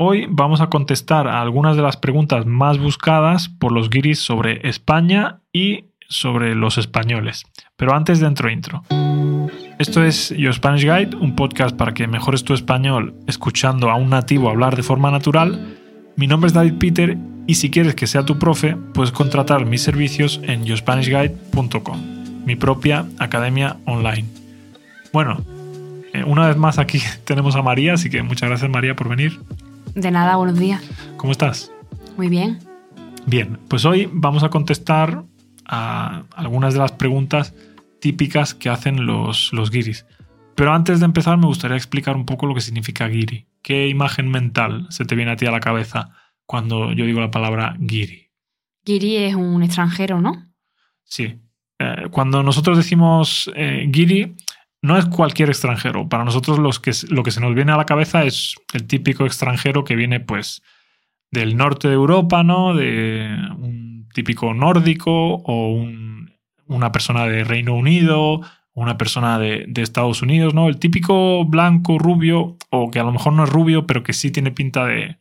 Hoy vamos a contestar a algunas de las preguntas más buscadas por los guiris sobre España y sobre los españoles. Pero antes dentro intro. Esto es Your Spanish Guide, un podcast para que mejores tu español escuchando a un nativo hablar de forma natural. Mi nombre es David Peter y si quieres que sea tu profe, puedes contratar mis servicios en yourspanishguide.com, mi propia academia online. Bueno, eh, una vez más aquí tenemos a María, así que muchas gracias María por venir. De nada, buenos días. ¿Cómo estás? Muy bien. Bien, pues hoy vamos a contestar a algunas de las preguntas típicas que hacen los, los guiris. Pero antes de empezar me gustaría explicar un poco lo que significa guiri. ¿Qué imagen mental se te viene a ti a la cabeza cuando yo digo la palabra guiri? Guiri es un extranjero, ¿no? Sí. Eh, cuando nosotros decimos eh, guiri, no es cualquier extranjero. Para nosotros los que, lo que se nos viene a la cabeza es el típico extranjero que viene pues del norte de Europa, ¿no? De un típico nórdico o un una persona de Reino Unido, una persona de, Estados Unidos, ¿no? El típico blanco, rubio, o que a lo mejor no es rubio, pero que sí tiene pinta de,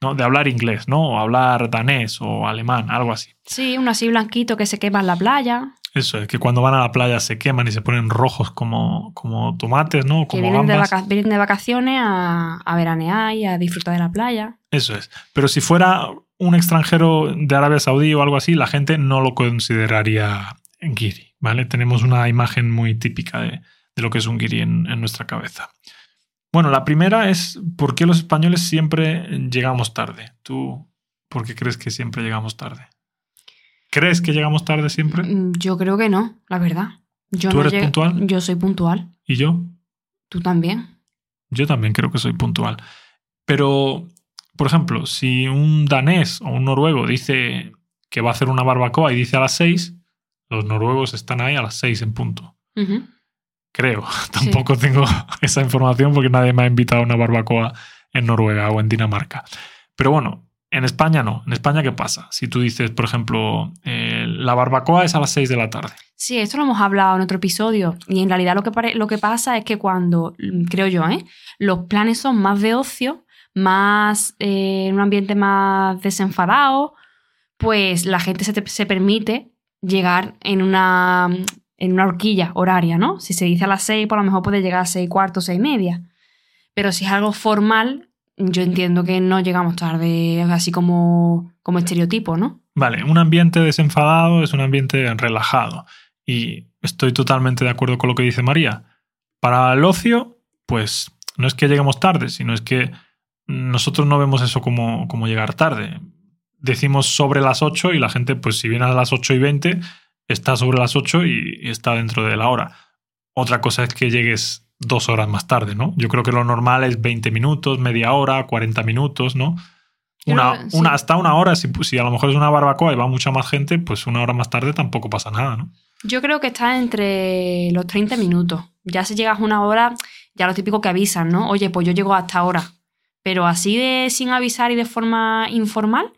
¿no? de hablar inglés, ¿no? O hablar danés o alemán, algo así. Sí, uno así blanquito que se quema en la playa. Eso, es que cuando van a la playa se queman y se ponen rojos como, como tomates, ¿no? Como que vienen, de, vienen de vacaciones a, a veranear y a disfrutar de la playa. Eso es. Pero si fuera un extranjero de Arabia Saudí o algo así, la gente no lo consideraría giri, ¿vale? Tenemos una imagen muy típica de, lo que es un giri en, nuestra cabeza. Bueno, la primera es ¿por qué los españoles siempre llegamos tarde? ¿Tú por qué crees que siempre llegamos tarde? ¿Crees que llegamos tarde siempre? Mm, yo creo que no, la verdad. Yo ¿Tú eres puntual? Yo soy puntual. ¿Y yo? ¿Tú también? Yo también creo que soy puntual. Pero, por ejemplo, si un danés o un noruego dice que va a hacer una barbacoa y dice a las seis, los noruegos están ahí a las seis en punto. Creo. Tampoco tengo esa información porque nadie me ha invitado a una barbacoa en Noruega o en Dinamarca. Pero bueno, en España no. En España, ¿qué pasa? Si tú dices, por ejemplo, eh, la barbacoa es a las 6 de la tarde. Sí, esto lo hemos hablado en otro episodio. Y en realidad lo que, pasa es que cuando, creo yo, ¿eh? los planes son más de ocio, más eh, en un ambiente más desenfadado, pues la gente se, se permite llegar en una, en una horquilla horaria, ¿no? Si se dice a las seis, por lo mejor puede llegar a seis cuartos, seis y media. Pero si es algo formal, yo entiendo que no llegamos tarde, así como, como estereotipo, ¿no? Vale, un ambiente desenfadado es un ambiente relajado. Y estoy totalmente de acuerdo con lo que dice María. Para el ocio, pues no es que lleguemos tarde, sino es que nosotros no vemos eso como, como llegar tarde decimos sobre las 8 y la gente, pues si viene a las 8 y 20, está sobre las 8 y, está dentro de la hora. Otra cosa es que llegues dos horas más tarde, ¿no? Yo creo que lo normal es 20 minutos, media hora, 40 minutos, ¿no? Una, una, hasta una hora, si, si, a lo mejor es una barbacoa y va mucha más gente, pues una hora más tarde tampoco pasa nada, ¿no? Yo creo que está entre los 30 minutos. Ya si llegas una hora, ya lo típico que avisan, ¿no? Oye, pues yo llego hasta ahora. Pero así de sin avisar y de forma informal,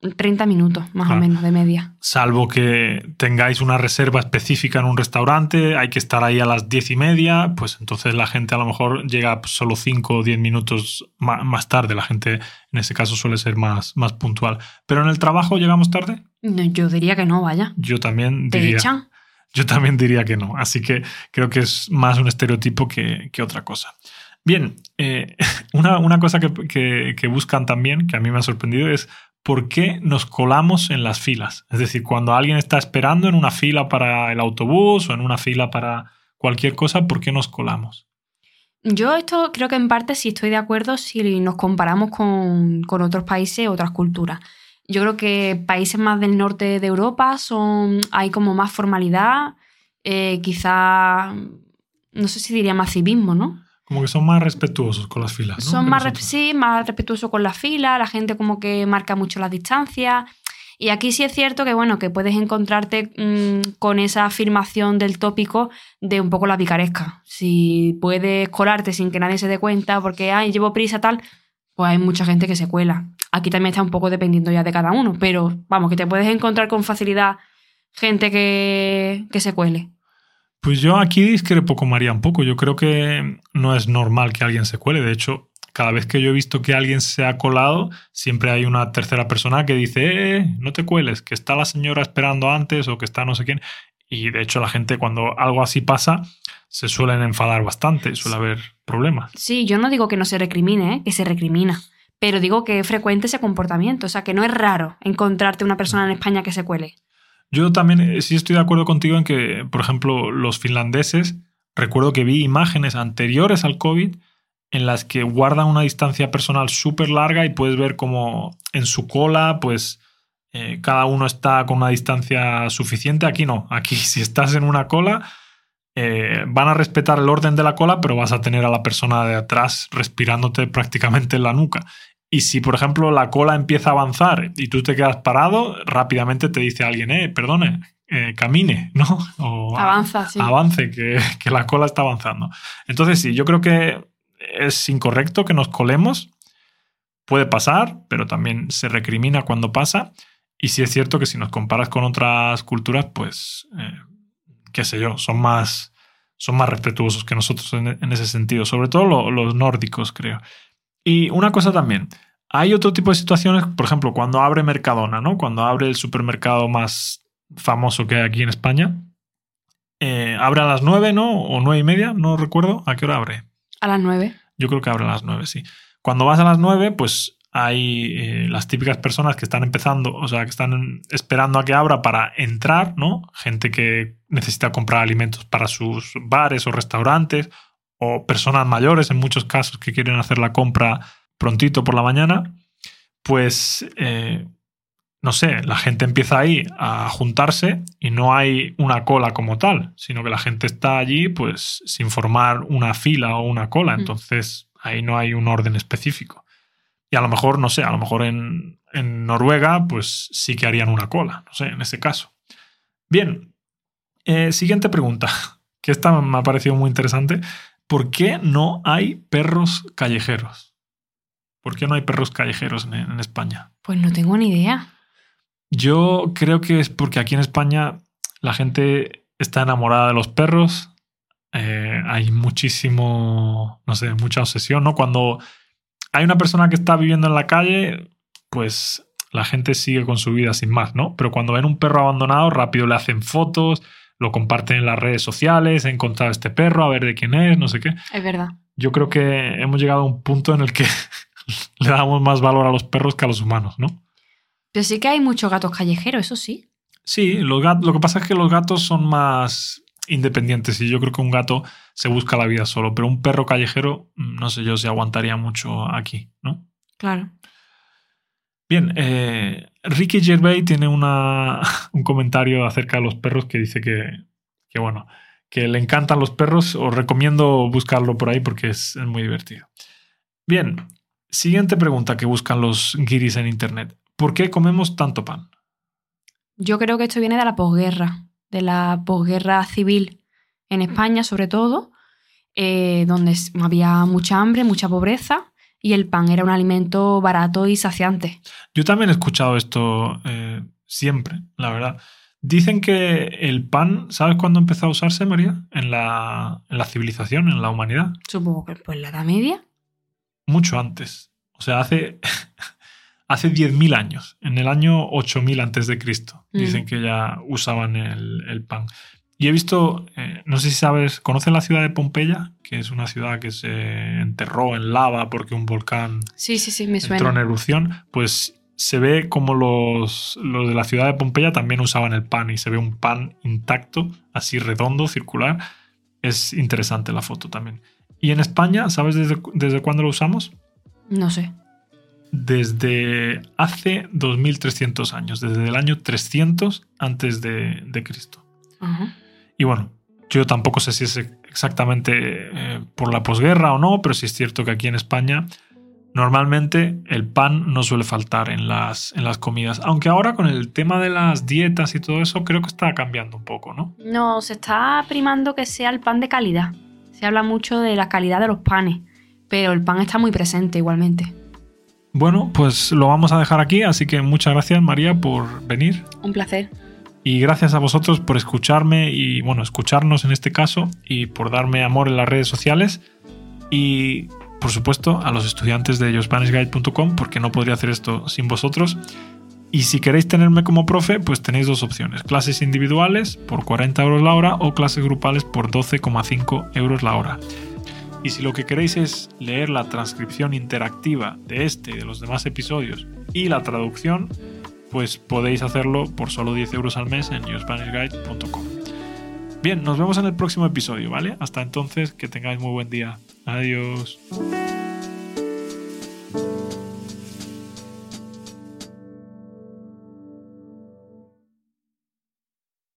30 minutos, más o menos, de media. Salvo que tengáis una reserva específica en un restaurante, hay que estar ahí a las 10 y media, pues entonces la gente a lo mejor llega solo 5 o 10 minutos más tarde. La gente en ese caso suele ser más, más puntual. ¿Pero en el trabajo llegamos tarde? yo diría que no, vaya. Yo también diría. Yo también diría que no. Así que creo que es más un estereotipo que, otra cosa. Bien, eh, una, cosa que, que buscan también, que a mí me ha sorprendido, es por qué nos colamos en las filas. Es decir, cuando alguien está esperando en una fila para el autobús o en una fila para cualquier cosa, ¿por qué nos colamos? Yo esto creo que en parte sí estoy de acuerdo si nos comparamos con, otros países, otras culturas. Yo creo que países más del norte de Europa son hay como más formalidad, eh, quizá, no sé si diría más civismo, ¿no? Como que son más respetuosos con las filas. Son más, sí, más respetuosos con las filas, la gente como que marca mucho las distancias. Y aquí sí es cierto que, bueno, que puedes encontrarte mm, con esa afirmación del tópico de un poco la picaresca. Si puedes colarte sin que nadie se dé cuenta porque, ay, llevo prisa tal, pues hay mucha gente que se cuela. Aquí también está un poco dependiendo ya de cada uno, pero vamos, que te puedes encontrar con facilidad gente que, que se cuele. Pues yo aquí discrepo con María un poco. Yo creo que no es normal que alguien se cuele. De hecho, cada vez que yo he visto que alguien se ha colado, siempre hay una tercera persona que dice, eh, no te cueles, que está la señora esperando antes o que está no sé quién. Y de hecho la gente cuando algo así pasa se suelen enfadar bastante, suele haber problemas. Sí, yo no digo que no se recrimine, ¿eh? que se recrimina. Pero digo que es frecuente ese comportamiento. O sea, que no es raro encontrarte una persona en España que se cuele. Yo también eh, sí estoy de acuerdo contigo en que, por ejemplo, los finlandeses, recuerdo que vi imágenes anteriores al COVID en las que guardan una distancia personal súper larga y puedes ver como en su cola, pues eh, cada uno está con una distancia suficiente. Aquí no, aquí si estás en una cola, eh, van a respetar el orden de la cola, pero vas a tener a la persona de atrás respirándote prácticamente en la nuca. Y si, por ejemplo, la cola empieza a avanzar y tú te quedas parado, rápidamente te dice alguien, eh, perdone, eh, camine, ¿no? O Avanza, sí. Avance, que, que la cola está avanzando. Entonces, sí, yo creo que es incorrecto que nos colemos. Puede pasar, pero también se recrimina cuando pasa. Y sí es cierto que si nos comparas con otras culturas, pues, eh, qué sé yo, son más, son más respetuosos que nosotros en, en ese sentido. Sobre todo lo- los nórdicos, creo. Y una cosa también, hay otro tipo de situaciones, por ejemplo, cuando abre Mercadona, ¿no? Cuando abre el supermercado más famoso que hay aquí en España. eh, abre a las nueve, ¿no? O nueve y media, no recuerdo. ¿A qué hora abre? A las nueve. Yo creo que abre a las 9, sí. Cuando vas a las 9, pues hay eh, las típicas personas que están empezando, o sea, que están esperando a que abra para entrar, ¿no? Gente que necesita comprar alimentos para sus bares o restaurantes, o personas mayores en muchos casos que quieren hacer la compra prontito por la mañana. Pues, eh, no sé, la gente empieza ahí a juntarse y no hay una cola como tal, sino que la gente está allí pues sin formar una fila o una cola, Mm. entonces ahí no hay un orden específico. Y a lo mejor, no sé, a lo mejor en, en Noruega pues sí que harían una cola, no sé, en ese caso. Bien, eh, siguiente pregunta, que esta me ha parecido muy interesante. ¿Por qué no hay perros callejeros? ¿Por qué no hay perros callejeros en- en España? Pues no tengo ni idea. Yo creo que es porque aquí en España la gente está enamorada de los perros. Eh, hay muchísimo, no sé, mucha obsesión, ¿no? Cuando hay una persona que está viviendo en la calle, pues la gente sigue con su vida sin más, ¿no? Pero cuando ven un perro abandonado, rápido le hacen fotos, lo comparten en las redes sociales, he encontrado este perro, a ver de quién es, no sé qué. Es verdad. Yo creo que hemos llegado a un punto en el que le damos más valor a los perros que a los humanos, ¿no? Pero sí que hay muchos gatos callejeros, eso sí. Sí, los gat- lo que pasa es que los gatos son más independientes y yo creo que un gato se busca la vida solo, pero un perro callejero, mm, no sé yo si aguantaría mucho aquí, ¿no? Claro. Bien, eh, Ricky Gervais tiene una, un comentario acerca de los perros que dice que, que, bueno, que le encantan los perros. Os recomiendo buscarlo por ahí porque es, muy divertido. Bien, siguiente pregunta que buscan los guiris en internet. ¿Por qué comemos tanto pan? Yo creo que esto viene de la posguerra, de la posguerra civil en España, sobre todo, eh, donde había mucha hambre, mucha pobreza y el pan era un alimento barato y saciante. Yo también he escuchado esto eh, siempre, la verdad. Dicen que el pan, ¿sabes cuándo empezó a usarse, María? En la, en la civilización, en la humanidad. Supongo que pues la Edad Media. Mucho antes. O sea, hace, hace 10.000 años. En el año 8000 antes de Cristo. Mm. Dicen que ya usaban el, el pan. Y he visto, eh, no sé si sabes, ¿conoces la ciudad de Pompeya? Que es una ciudad que se enterró en lava porque un volcán Sí, sí, sí, me entró en erupción, pues se ve como los, los de la ciudad de Pompeya también usaban el pan y se ve un pan intacto, así redondo, circular. Es interesante la foto también. Y en España, ¿sabes desde, desde cuándo lo usamos? No sé. Desde hace 2300 años, desde el año 300 antes de, de Cristo. Ajá. Y bueno, yo tampoco sé si es exactamente eh, por la posguerra o no, pero sí es cierto que aquí en España normalmente el pan no suele faltar en las, en las comidas. Aunque ahora con el tema de las dietas y todo eso creo que está cambiando un poco, ¿no? No, se está primando que sea el pan de calidad. Se habla mucho de la calidad de los panes, pero el pan está muy presente igualmente. Bueno, pues lo vamos a dejar aquí, así que muchas gracias María por venir Un placer. Y gracias a vosotros por escucharme y bueno, escucharnos en este caso y por darme amor en las redes sociales y por supuesto, a los estudiantes de yourspanishguide.com, porque no podría hacer esto sin vosotros. Y si queréis tenerme como profe, pues tenéis dos opciones. Clases individuales por 40 euros la hora o clases grupales por 12,5 euros la hora. Y si lo que queréis es leer la transcripción interactiva de este y de los demás episodios y la traducción, pues podéis hacerlo por solo 10 euros al mes en yourspanishguide.com. Bien, nos vemos en el próximo episodio, ¿vale? Hasta entonces, que tengáis muy buen día. Adiós.